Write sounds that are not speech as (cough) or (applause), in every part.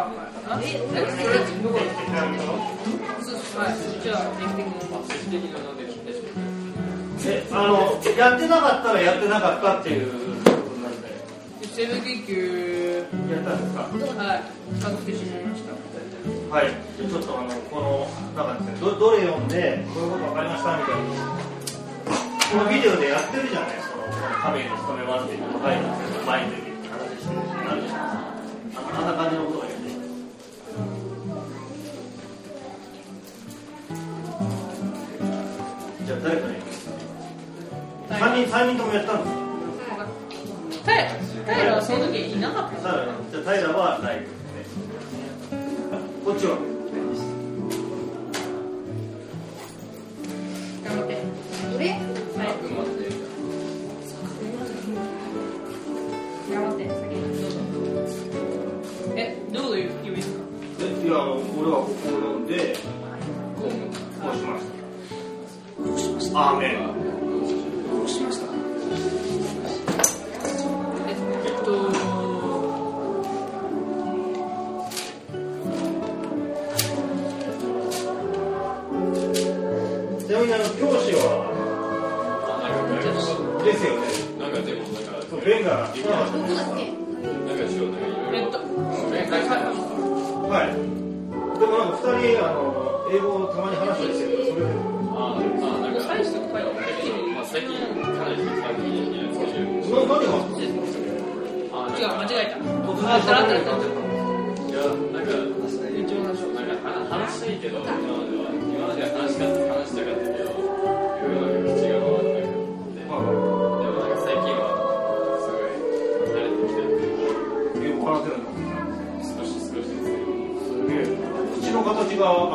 え、あ、できてあのやってなかったらやってなかったっていうことなんでセブ研究、やったんですかはい。確定しました。はい。じゃちょっとあのこのなんかですねどどれ読んでこうい。うこと分かりましたみたいなこのビデオでやってるじゃないですか。この神の務めますっていうのが前に出てきて話してるなるじゃない。ですかあんな感じのこと3人ともやったんですはその時いなかった。じゃあ平はない、ね、こっちは？頑えどううえや俺はここでこうしました。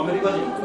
アメリカ人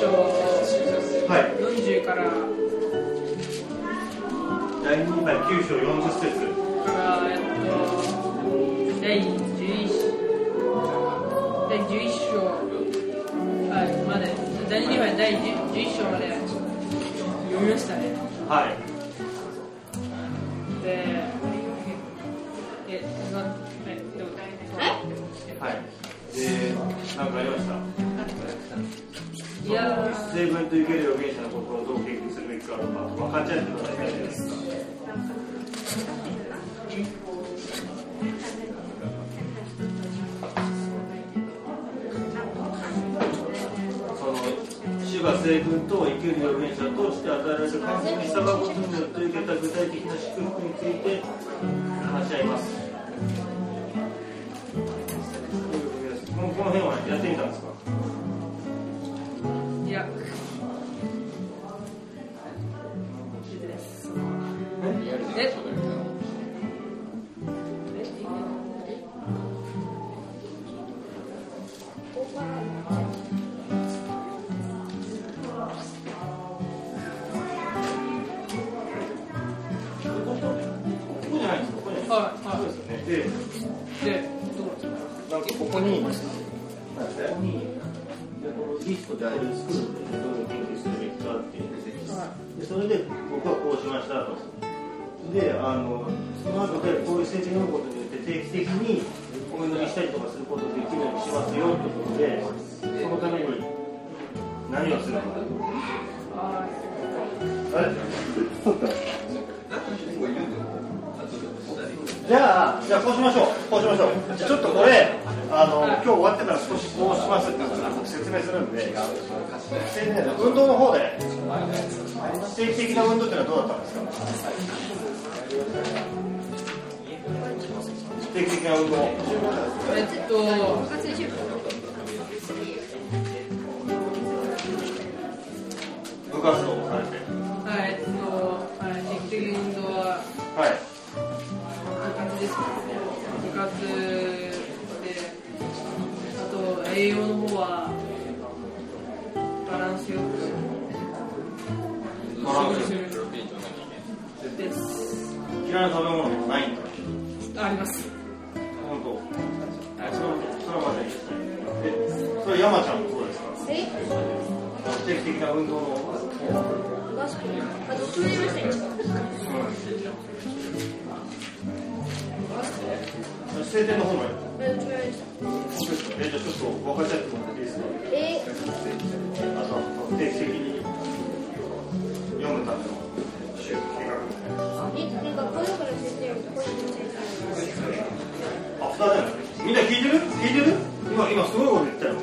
九第9章、はい。40から、第2回9章40節。から、えっと、第11第11章、はい、まで、第2杯第11章まで読みましたね。はい。と生ける預言者の心をどう研究するべきかとか、分かっちゃってくださいね。その主が聖軍と生ける預言者として与えられた感想に従うことによって受けた具体的な祝福について話し合います。この辺はやってみたんですか？か？ここに、ここに、リストであれを作るとかすることできるようにしますよってことで、そのために何をするのか。あれ？そうか。じゃあ、じゃあこうしましょう。こうしましょう。ちょっとこれ、あの、今日終わってから少しこうしますって説明するんで、運動の方で、定期的な運動っていうのはどうだったんですか？定期的な運動。えっと、部活動晴天の方もやる。あどっちもやりましたえ、じゃあちょっと分かち合ってもらっていいですかえあの、定期的に読むための習慣えなんかこの子の先生よりこの子の先生アフターだよ。みんな聞いてる聞いてる今、今すごいこと言ったよ。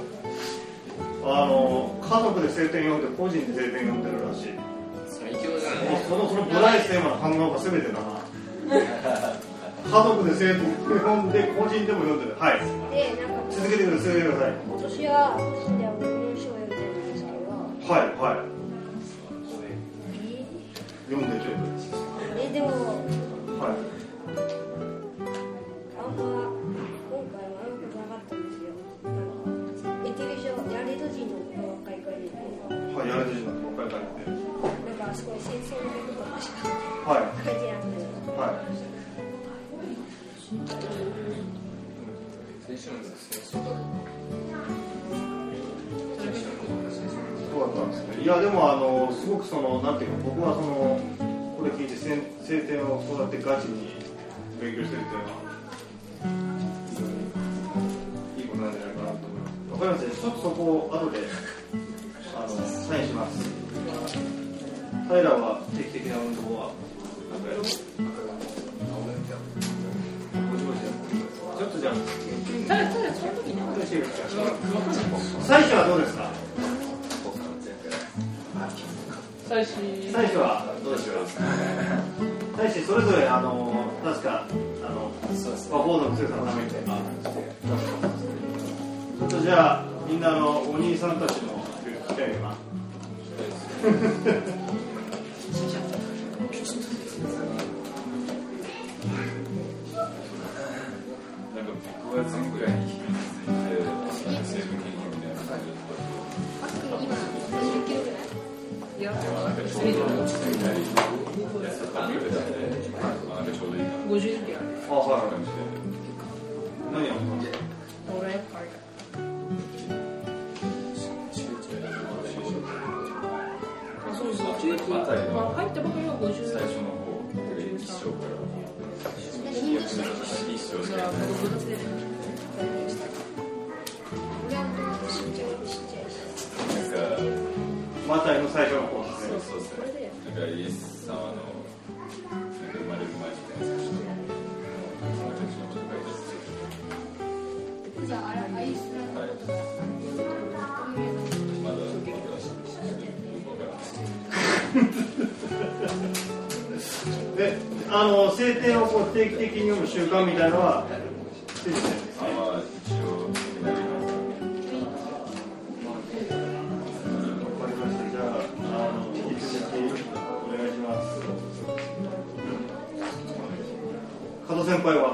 あの、家族で晴天読んで、個人で晴天読んでるらしい。最強じゃないその、そのブライステーマの反応が全てだな。家族で晴天読んで、個人でも読んでる。はい。でなんか続けてください。続けてください。今年は個人では文章を読んでるんですけどはい、はい。いや、でも、あの、すごくその、なんていうか、僕はその、これ聞いて、せん晴天をそうやってガチに勉強してるっていうのは、いいことなんじゃないかなと思います。わかりました。ちょっとそこを後で、あの、サインします。平は定期的な運動は、最初はどうですか？最初、はどうでしょう？大使それぞれあの確か？あのパフォーの強さのためにちょっとじゃあみんなのお兄さんたちの聞きたい今ああるじゃあの聖典をこう定期的に読む習慣みたいのはついてるん。です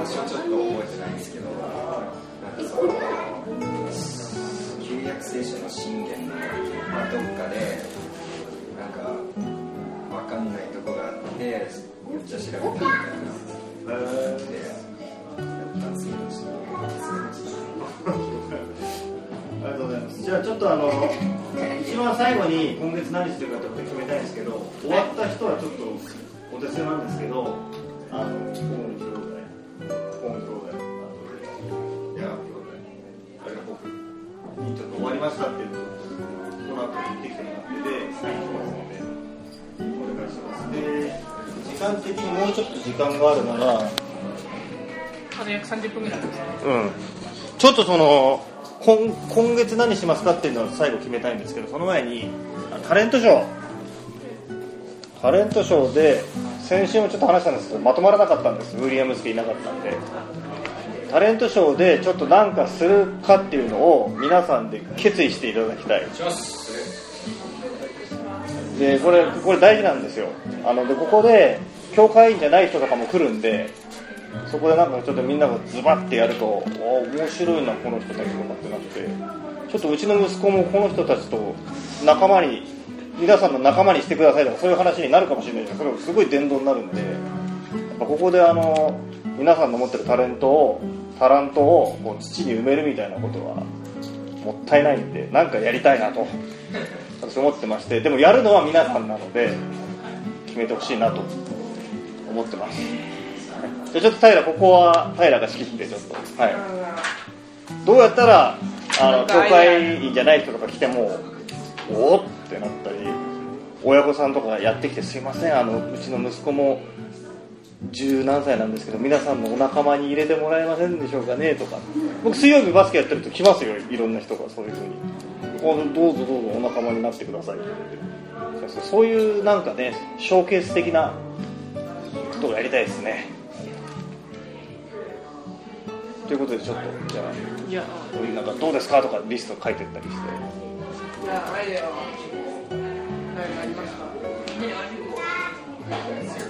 場所ちょっと覚えてないんですけど。なんかその旧約聖書の信玄の、まあ、どっかでなんかわかんないとこがあってめっちゃ調べたみたいなえーでやったんですよありがとうございます。じゃあちょっとあの一番最後に今月何するかって決めたいんですけど、終わった人はちょっとお手数なんですけど、あのちょっと終わりましたっていうのをこの後言ってきてもらってでサインしますのでお願いします。で時間的にもうちょっと時間があるなら。あと約30分ぐらいですねうん、ちょっとその今今月何しますかっていうのは最後決めたいんですけどその前にタレントショータレントショーで先週もちょっと話したんですけどまとまらなかったんですウィリアムスケいなかったんでタレントショーでちょっと何かするかっていうのを皆さんで決意していただきたい。でこれこれ大事なんですよ。あのでここで教会員じゃない人とかも来るんでそこでなんかちょっとみんながズバッてやるとお面白いなこの人たちとかってなってちょっとうちの息子もこの人たちと仲間に皆さんの仲間にしてくださいとかそういう話になるかもしれないけどそれすごい伝道になるんでやっぱここであの皆さんの持ってるタレントをタラントをこう土に埋めるみたいなことはもったいないんでなんかやりたいなと私思ってましてでもやるのは皆さんなので決めてほしいなと思ってます。じゃあちょっと平ここは平が仕切ってちょっと。はい。どうやったらあの教会員じゃない人とか来てもおおってなったり親御さんとかやってきてすいませんあのうちの息子も十何歳なんですけど皆さんのお仲間に入れてもらえませんでしょうかねとか。僕水曜日バスケやってると来ますよいろんな人がそういうふうに。おどうぞどうぞお仲間になってください。ってってそういうなんかねショーケース的なことをやりたいですね。ということでちょっとじゃあこういうなんかどうですか？とかリスト書いてったりして。いやアイデアは何かありますか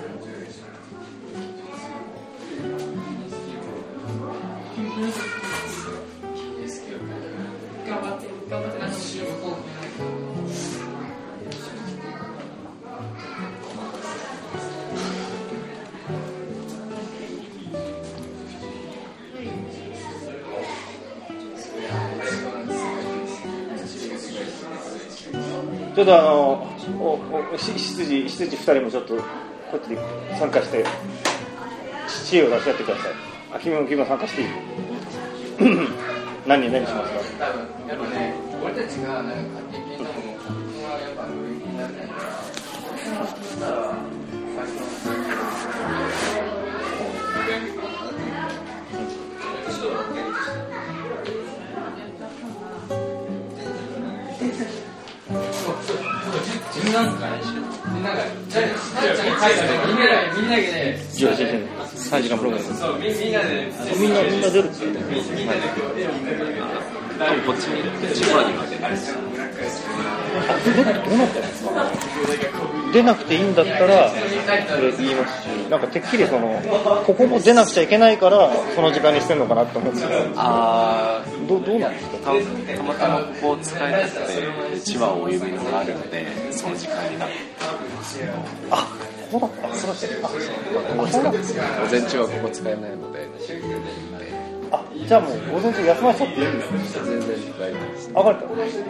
ちょっとあのおおし執事執事2人もちょっとこっちに参加して知恵を出し合ってください。あ君も君も参加していい？(coughs) 何何しますか？自分なんかねみんながじゃあじゃあみんなでみんなでみんなでね3時間プログラムそうみんなでみんなみんな出るって言ってみんなでみんなで多分こっちに行って千葉には出なですあどうなってるんですか出なくていいんだったらそれ言いますしなんかてっきりそのここも出なくちゃいけないからその時間にしてるのかなと思ってあどどうなんですかたたまたまここを使えなくて千葉をお呼びがあるのでその時間になって。あそうだ。ったそうだったあそうだった午前中はここ使えないので。あじゃあもう午前中休ませちゃって。いいんですか全然大丈夫です。分かれた。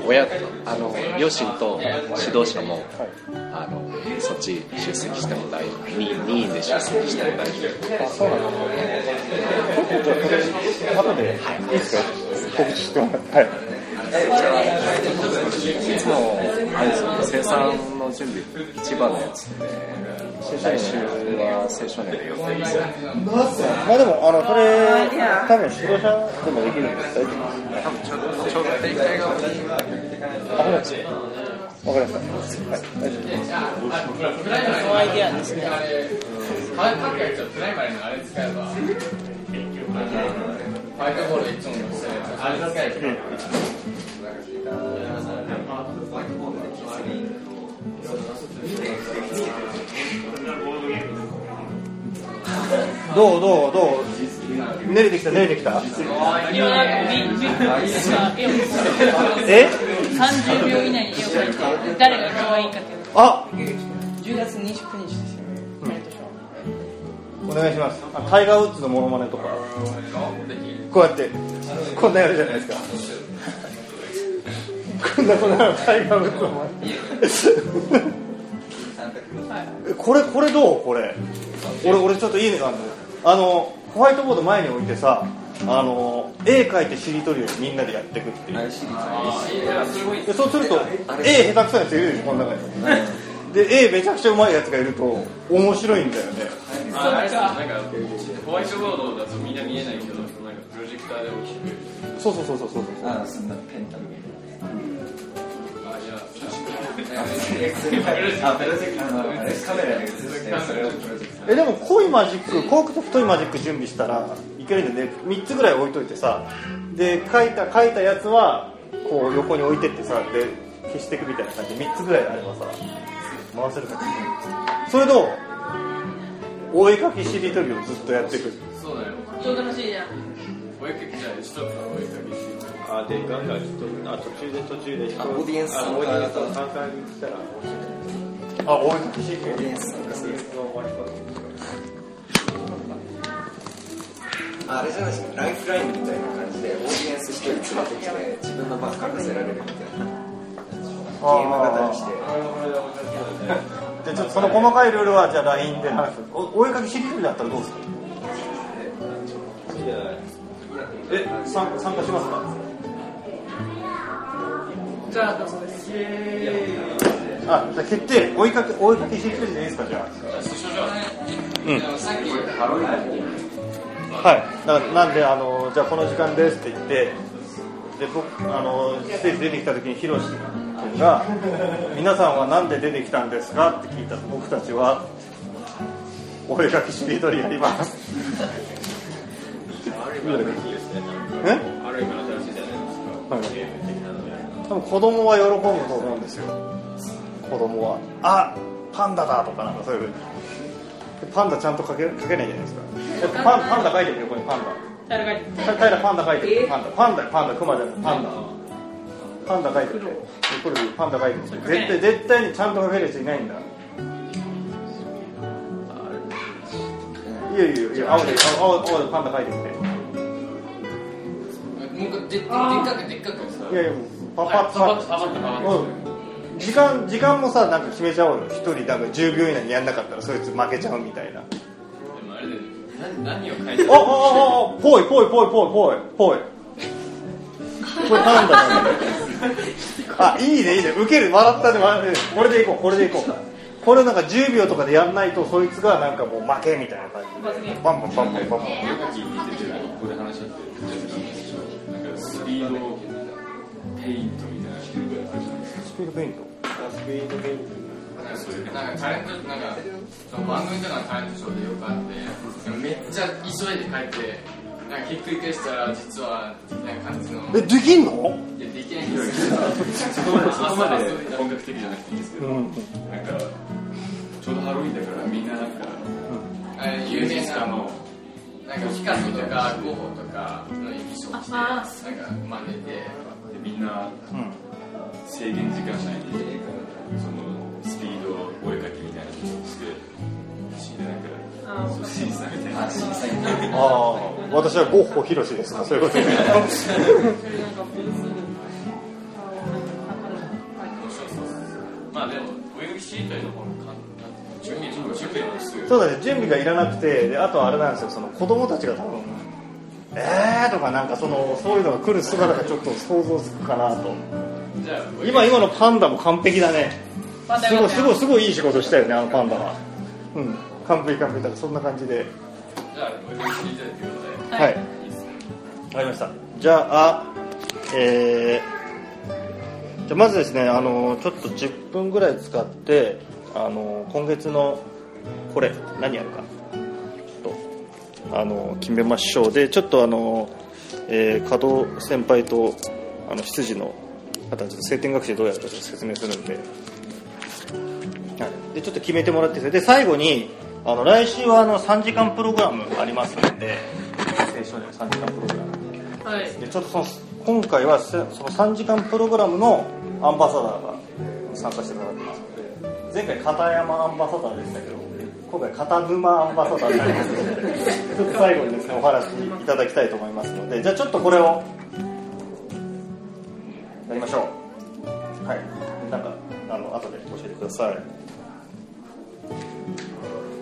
親とあの両親と指導者もあのそっち出席しても大丈夫。任任意で出席しても大丈夫。あそうなんですね。ちょっとじゃあそれ後でいいですか？告知してもらって。はいいつもあれですよ生産の準備千葉のやつで来週は青少年で予定ですよまあでもあのそれ多分指導者でもできるんです大丈夫多分ちょうどちょうど大会があ、そうですか。わかりました。はい、大丈夫です。そのアイデアですねあれどうどうどう？練れてきた練れてきた。今なんかみみが絵をえ30秒以内に絵を描いて誰が可愛いかっていうのあ！10月29日ですよ。毎年はお願いします。あタイガー・ウッズのモノマネとか。こうやってこんなやるじゃないですかこんなこんなタイガー・ウッズのモノマネえこれこれどう？これ。俺俺ちょっといいねがあるのあのホワイトボード前に置いてさあの絵描いてしりとりをみんなでやっていくっていう。でそうすると絵下手くそなやついるでしょこの中に。で絵めちゃくちゃうまいやつがいると面白いんだよね。ホワイトボードだとみんな見えないけどプロジェクターで大きくそうそうそうそうそう。あそんなペンタルあえでも濃いマジック濃くと太いマジック準備したらいけるんでね。3つぐらい置いといてさで書いた書いたやつはこう横に置いてってさで消していくみたいな感じで3つぐらいあればさ回せるかそれとお絵かきしりとりをずっとやっていく。そうだよ。超楽しいじゃん。お絵かきじゃあ一つのお絵かきしてあでガンガンあ途中で途中であオーディエンス参加だと参加にしたらあお絵かきしりとりオーディエンス参加するああれじゃないですかライフラインみたいな感じでオーディエンス一人連れてきて自分のバッグ書かせられるみたいなゲーム型にして。でちょっとその細かいルールはじゃあ LINE で話すおお絵かきしりとりだったらどうですかえ参参加しますか？じゃあどうぞです。あじゃあ決定お絵かきお絵かきしりとりでいいですかじゃあ。うん。さっきはい。だからなんであのじゃあこの時間ですって言ってで僕あのステージ出てきた時にヒロシ君が「皆さんは何で出てきたんですか?」って聞いたら僕たちは「お絵かきしりとりやります」え？ある意味新しいじゃないですか。ゲーム的なので多分子供は喜ぶと思うんですよ。子供は「あパンダだ」とかなんかそういう。ふうにでパンダちゃんと描け描けないじゃないですか。パンパンダ描いてる横にパンダ。平パンダ描いてる。パンダパンダパンダクマじゃない。パンダ。パンダ描いてる。これパンダ描いてる。絶対絶対にちゃんと描けるやついないんだ。いやいやいや青で青青でパンダ描いてみて。もう一回ででっかくでっかくさ。いやいやもうパパッパパッとパパッ時間時間もさなんか決めちゃおうよ。一人なんか10秒以内にやんなかったらそいつ負けちゃうみたいな。でもあれで何何を書いてああああぽいぽいぽいぽいぽいぽいこれパンダだねあいいねいいね。ウケる笑ったね笑ってる。これでいこうこれでいこう。これなんか10秒とかでやんないとそいつがなんかもう負けみたいな感じで。バンバンバンバンバンバン。スピードペイントみたいなあるじゃないですか。スピードペイントスピードペイントなんかそういうなんかタレントなんかその番組とかのタレントショーでよくあってめっちゃ急いで帰ってなんかひっくり返したら実はみたいな感じのえできんのいやできないんですそこまでそこまで本格的じゃなくていいんですけど、うんなんかちょうどハロウィンだからみんななんかあれ有名なのなんかピカソとかゴッホとかの衣装着てなんか真似てみんな制限時間内にそのスピードお絵かきみたいなのをして死んでなんかそう審査みたいなあ審査員ああ私はゴッホヒロシですかそういうことでそれなんかブースで顔をなんかまあでもお絵かきシートの方が簡単準備準備そうだね。準備がいらなくてであとはあれなんですよその子供たちが多分「えー」とかなんかそのそういうのが来る姿がちょっと想像つくかなと。じゃあ今今のパンダも完璧だね。すごいすごいいすごいいい仕事したよねあのパンダは。うん。完璧完璧だからそんな感じで。はい。わかりました。じゃあえー、じゃあまずですねあのちょっと10分ぐらい使ってあの今月のこれ何やるかあの決めましょうでちょっとあの、えー、加藤先輩とあの執事のちょっと晴天学習どうやるかちょっと説明するんで,、はい、でちょっと決めてもらってで最後にあの来週はあの3時間プログラムありますのでしたね3時間プログラム。はい。でちょっとその今回はせその3時間プログラムのアンバサダーが参加してくださってますので前回片山アンバサダーでしたけど今回片沼アンバサダーになりますのでちょっと最後にですねお話いただきたいと思いますのでじゃあちょっとこれをやりましょうはいなんかあの後で教えてください。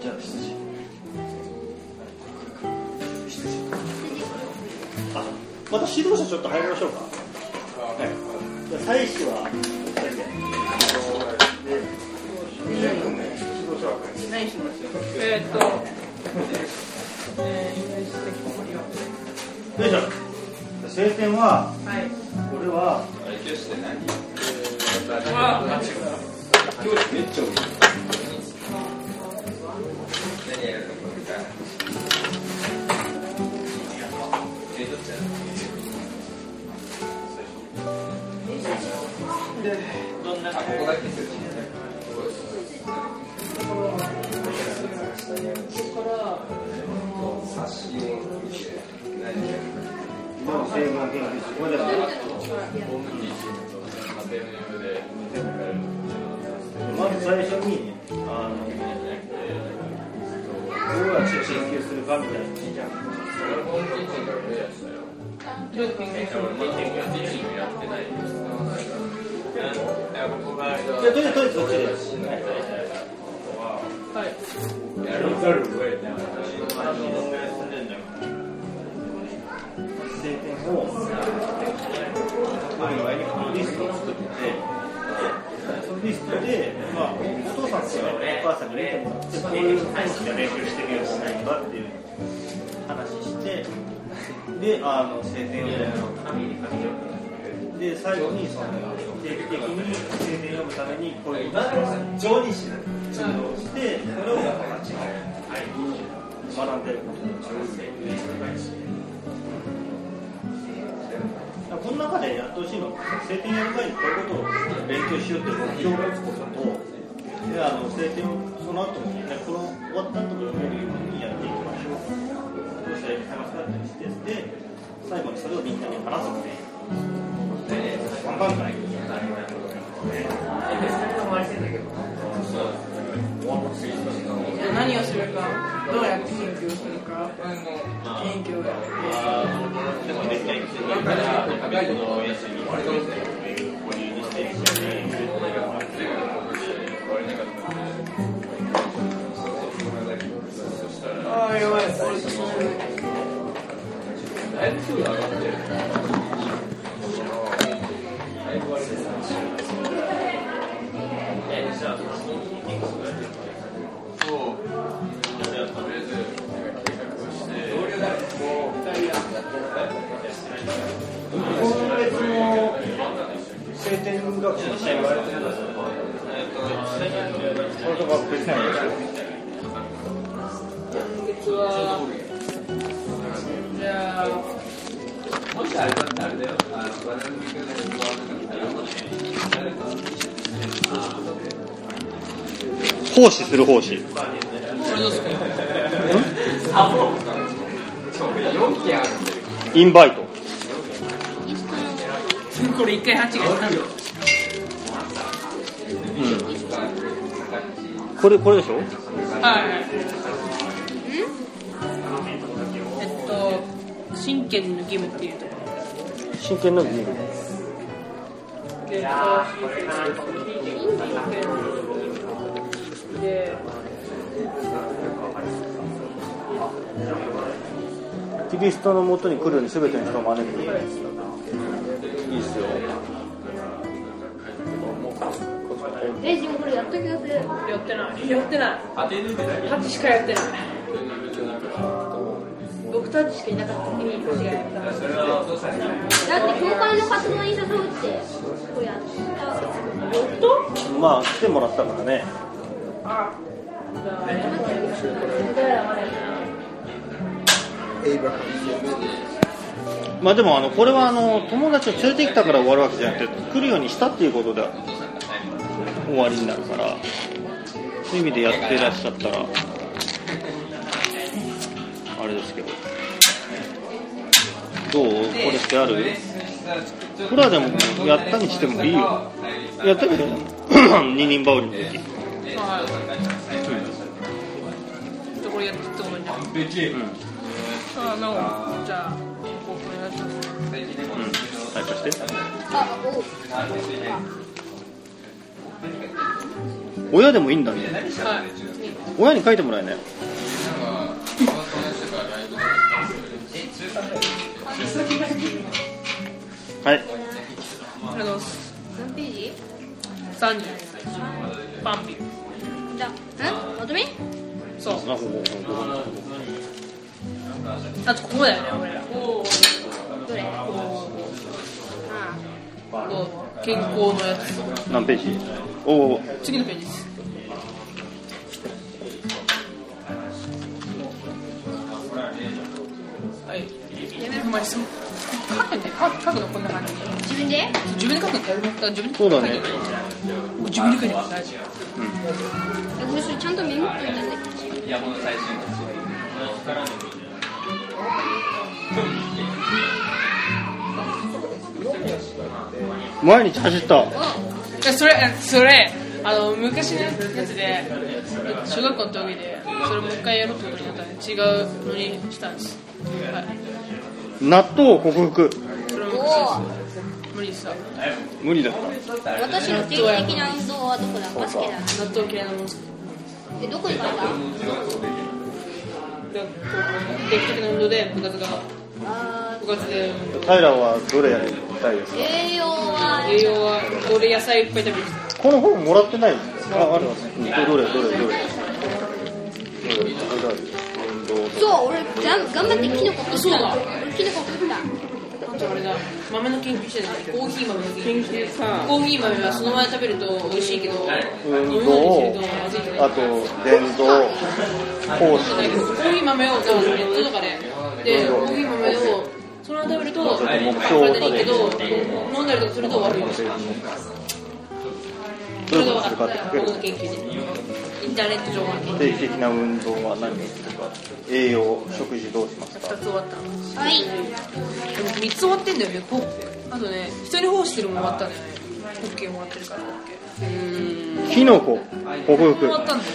じゃあ羊あまた指導者ちょっと入りましょうか。はい。じゃあ妻子は何しますよえーっとえー、イメージ的にはよいしょ晴天ははいこれは今日して何あ今日めっちゃ多いどんなここだけするから冊子を見て何やる今の成分研究室これですねホームティーチームと家庭の用でまず最初にあのどうやって研究するかみたいな俺ホームティーチングは無理やしたよどういう研究する俺ホームティーチングやってないですいや僕がじゃあとりあえずとりあえずそっちで？リストを作ってそのリストで、まあ、お父さんとかお母さんに見てもらってこういう選手が練習してるようにしないかっていう話してであの晴天をで最後にその定期的に晴天読むためにこういう上にしないしてそれを学んでることも、この中でやってほしいのは晴天やる前にこういうことを勉強しようっていう目標を持つこととであの晴天をその後にねこの終わった後に読めるようにやっていきましょう。どうしたらいいか話し合ったりしてで最後にそれをみんなに話すっていう3番会じゃあ何をするかどうやって研究するか研究をやってああやばい奉仕する奉仕。これどうすか4件あるインバイト。これ一回8がしたん。だこれこれでしょ？はいえっと真剣の義務っていうとこ真剣の義務。ろえっとで。キリストのもとに来るように全ての人を招く。い。いっすよ。レイジもこれやっときますやってない。やってない。8しかやってない。僕たちしかいなかった。時に星がやった。だって教会の活動に誘うってこれやった。まあ来てもらったからねまあでもあのこれはあの友達を連れてきたから終わるわけじゃなくて来るようにしたっていうことで終わりになるからそういう意味でやってらっしゃったらあれですけど。どう？これってある？これはでもやったにしてもいいよ。やったけど (clears throat) 二人羽織の時。はいじゃあこれやってってことじゃん。あなおじゃあここお願いして親でもいいん。だねはい親に書いてもらえないはい何ページ30パンピじゃあん？まとめ？そう。あこここここあとここだよね俺ら。どれ？健康のやつこ何ページ？おお次のページです。はい。やめる前。にそう書くんで書く書くのこんな感じ自分で自分で書くんだ。よ自分でそうだね自分で書いてます大丈私それちゃんとメモっといたんだけど毎日走った。夫それそれあの昔のやつで小学校の時でそれもう一回やろうとになったんで違うのにしたんです。はい。納豆克服。無理さ無理だった。私の定期的な運動はどこだ？バスケだ。納豆嫌いなもんですえどこに書いた？で定期的な運動で部活が。あ部活で平はどれやりたいですか？ー栄養は。栄養は俺野菜いっぱい食べるこの本もらってないああるわね。どれどれ？どれどれどれ？そう。俺がん頑張ってキノコ食った。そうだ。俺キノコ食った。あとあれだ。豆の研究してないコーヒー豆の研究。コーヒー豆はそのまま食べると美味しいけど運動とまずいけど。あと電動コーヒー。豆をじゃあネットとかで。でコーヒー豆をそのまま食べると体にいいけど飲んだりとかすると悪いですそれが分かった。僕の研究でインターネット上の研究定期的な運動は何をするか？栄養食事どうしますか？2つ終わったはい。でも3つ終わってんだよ。ねこあとね人に奉仕するも終わったね。OK もらってるから OK キノコ克服終わったんだよ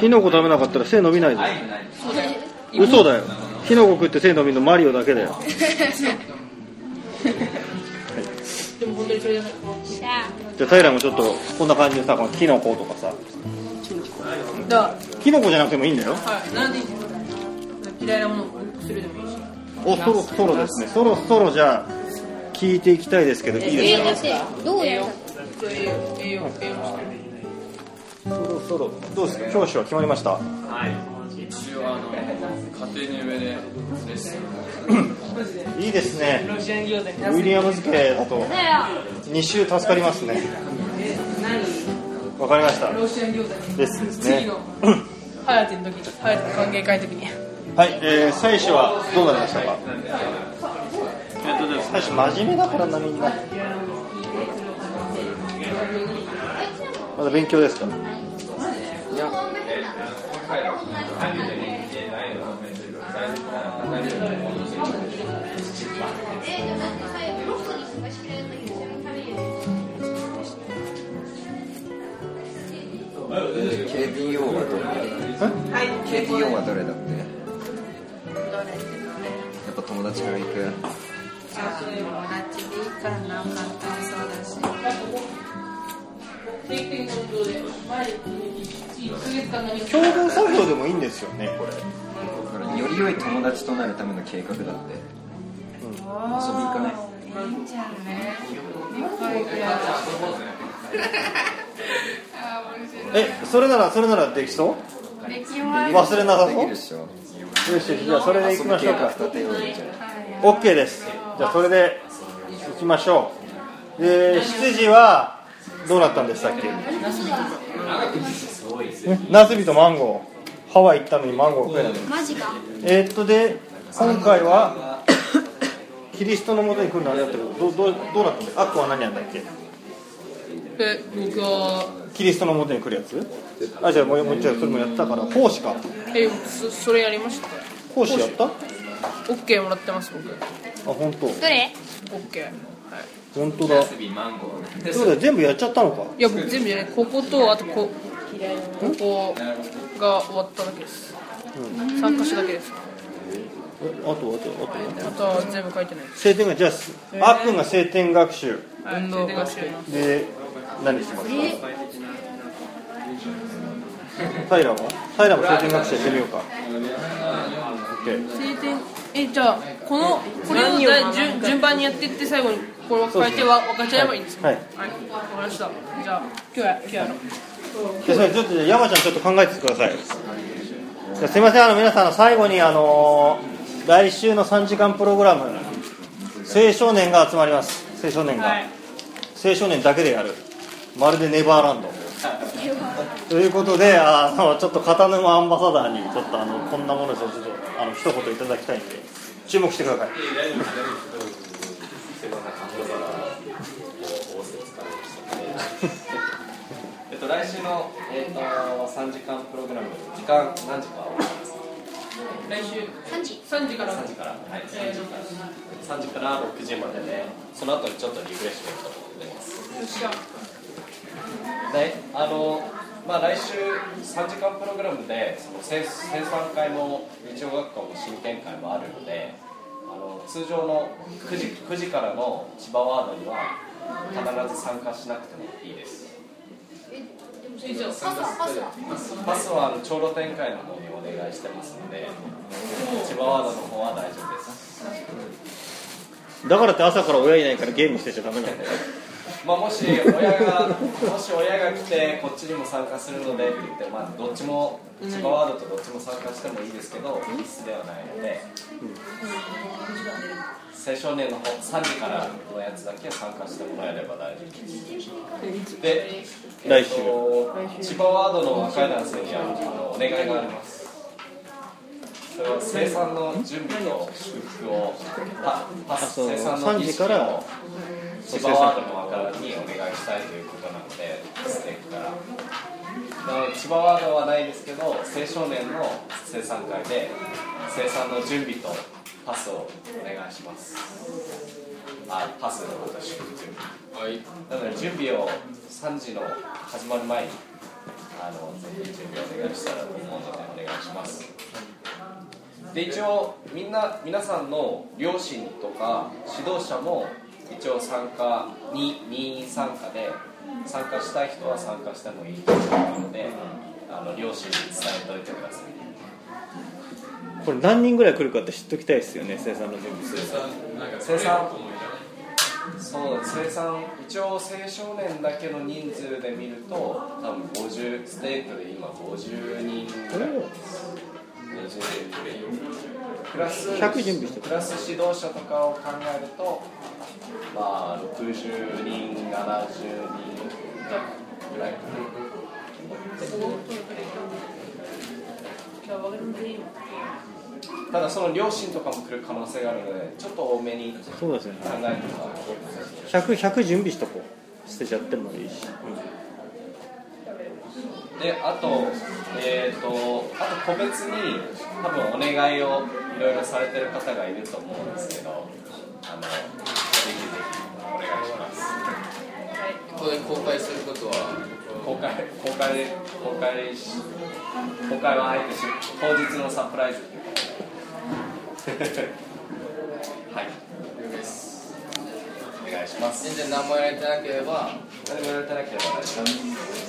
キノコ食べなかったら背伸びないぞ。そうだよ。嘘だよ。キノコ食って背伸びるのマリオだけだよ。(laughs) でも本当にそれじゃあじゃあ平もちょっとこんな感じでさこのキノコとかさ。だかキノコじゃなくてもいいんだよ。らはい。なんで嫌いなものをするでもいいし。おそろそろですね。そろそろじゃあ聞いていきたいですけどいいえですか？どうやそろそろどうですか教師は決まりました一応あの家庭の上でレッスンいいですね。ウィリアムズ系だと。だよ2週助かりますね。わかりました。ロシアン餃子ですね。次のハヤテの時ハヤテの歓迎会の時に。はい、えー、最初はどうなりましたか？えっとね。最初真面目だからなみんなまだ勉強ですか？KBO はどれだってやっぱ友達から行く？友達でいいからな簡単そうだし。定期的な運動で毎日1ヶ月間何も共同作業でもいいんですよねこれ。だからより良い友達となるための計画だって、遊び行かない。えそれならそれならできそう？忘れなさでそう？よしよしじゃあそれで行きましょうか。OK です。じゃあそれで行きましょう。で7時はどうなったんでしたっけ？えナスビとマンゴー。ハワイ行ったのにマンゴー食えないの。マジか。えーっとで今回はキリストのもとに来るのあれだったけどどどうどうなったアッコは何やんだっけ？で僕は。キリストのもとに来るやつ？あじゃあもうもう一回それもやったから。奉仕か。えそそれやりました。奉仕やった？OK もらってます僕。あ本当。どれ？OK はい。本当だ。そうだよ全部やっちゃったのか。いや僕全部じゃないこことあとこここが終わっただけです。参加しただけです。えあとあとあと。あとは全部書いてないです。晴天がじゃああっくんが晴天学習。はい運動学習で何してますか？平も平も晴天学習やってみようか。OK えじゃあこのこれをだ順順番にやっていって最後にこれを変えてわ分かち合えばいいんですか？はい。はい。わかりました。じゃあ今日や今日やろうじゃあちょっと山ちゃんちょっと考えててくださいすいませんあの皆さん最後にあのー来週の3時間プログラム青少年が集まります青少年が、はい青少年だけでやるまるでネバーランド。ということであのちょっと片沼アンバサダーにちょっとあのこんなものでちょっとあの一言いただきたいんで注目してください。えっと、来週の、えっと、3時間プログラム時間何時か来週3時。3時から。3時から、はい、え3時から3時から6時まででその後にちょっとリフレッシュメントも出ます。ー、時間であのまあ来週3時間プログラムでその生生産会も日曜学校の新展開もあるのであの通常の9時 ,9 時からの千葉ワードには必ず参加しなくてもいいです。パスはパスは。パスはあの長路展開の方にお願いしてますので千葉ワードの方は大丈夫です。だからって朝から親いないからゲームしてちゃダメなんだよまあ、もし親がもし親が来てこっちにも参加するのでって言って、まあ、どっちも千葉ワードとどっちも参加してもいいですけど必須ではないので青少年の方3時からのやつだけ参加してもらえれば大丈夫です。で、えっと千葉ワードの若い男性にはあのお願いがあります。それは生産の準備と祝福を生産の儀3時式を千葉ワードの若にお願いしたいということなのでステーキから。千葉ワードはないですけど青少年の生産会で生産の準備とパスをお願いします。あパスのこと祝福はい。なので準備を3時の始まる前にあのぜひ準備をお願いしたらと思うのでお願いします。で一応みんな皆さんの両親とか指導者も一応参加に任意参加で参加したい人は参加してもいいと思うのであの両親に伝えておいてください。これ何人ぐらい来るかって知っときたいですよね生産の準備するなんか生産そう生産一応青少年だけの人数で見ると多分50ステークで今50人ぐらい。です20人プラス100準備してプラス指導者とかを考えるとまあ60人70人ぐらい。ただその両親とかも来る可能性があるのでちょっと多めに考えてたら 100, 100準備しとこう。捨てちゃってもいいし、であとえっ、とあと個別に多分お願いをいろいろされてる方がいると思うんですけどあのぜひぜひお願いします。ここで公開することは？公開公開で公開し公開はあえてし当日のサプライズということで。はい。です。お願いします。全然何もやられてなければ。何もやられてなければ大丈夫です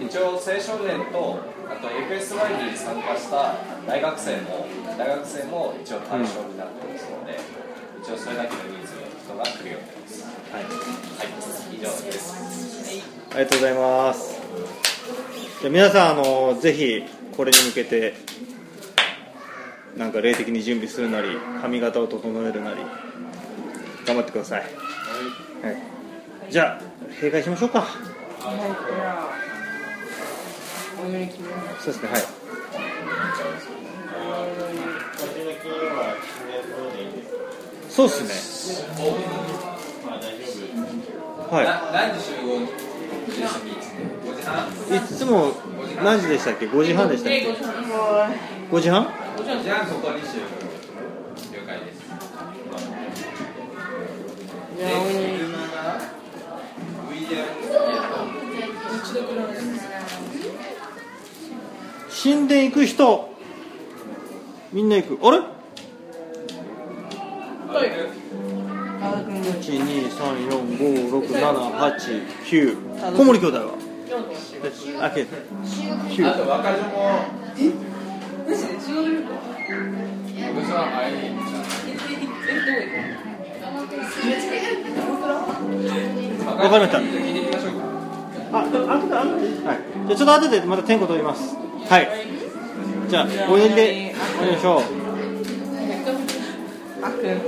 一応青少年とあと FSY に参加した大学生も大学生も一応対象になってますので、うん一応それだけの人数の人が来る予定ですはい、はい以上ですありがとうございます。じゃ皆さんあのぜひこれに向けてなんか霊的に準備するなり髪型を整えるなり頑張ってください、はい、じゃあ閉会しましょうか。そうですねはい。そうっすね。はな何時集合？一緒に5時半？いいつも何時でしたっけ？5時半でしたっ英け語は5時半？5時半ここに集合了解です。で車が VDR 一度くらい神殿行く人。みんな行く。あれ？はい。123456789小森兄弟は？あけあ9と若女もわかりました聞いてみましょうかあ、あと、あ、はい。じゃちょっと後でまた点呼取ります。はい。じゃあ、お呼びでお願いしましょう。Akın,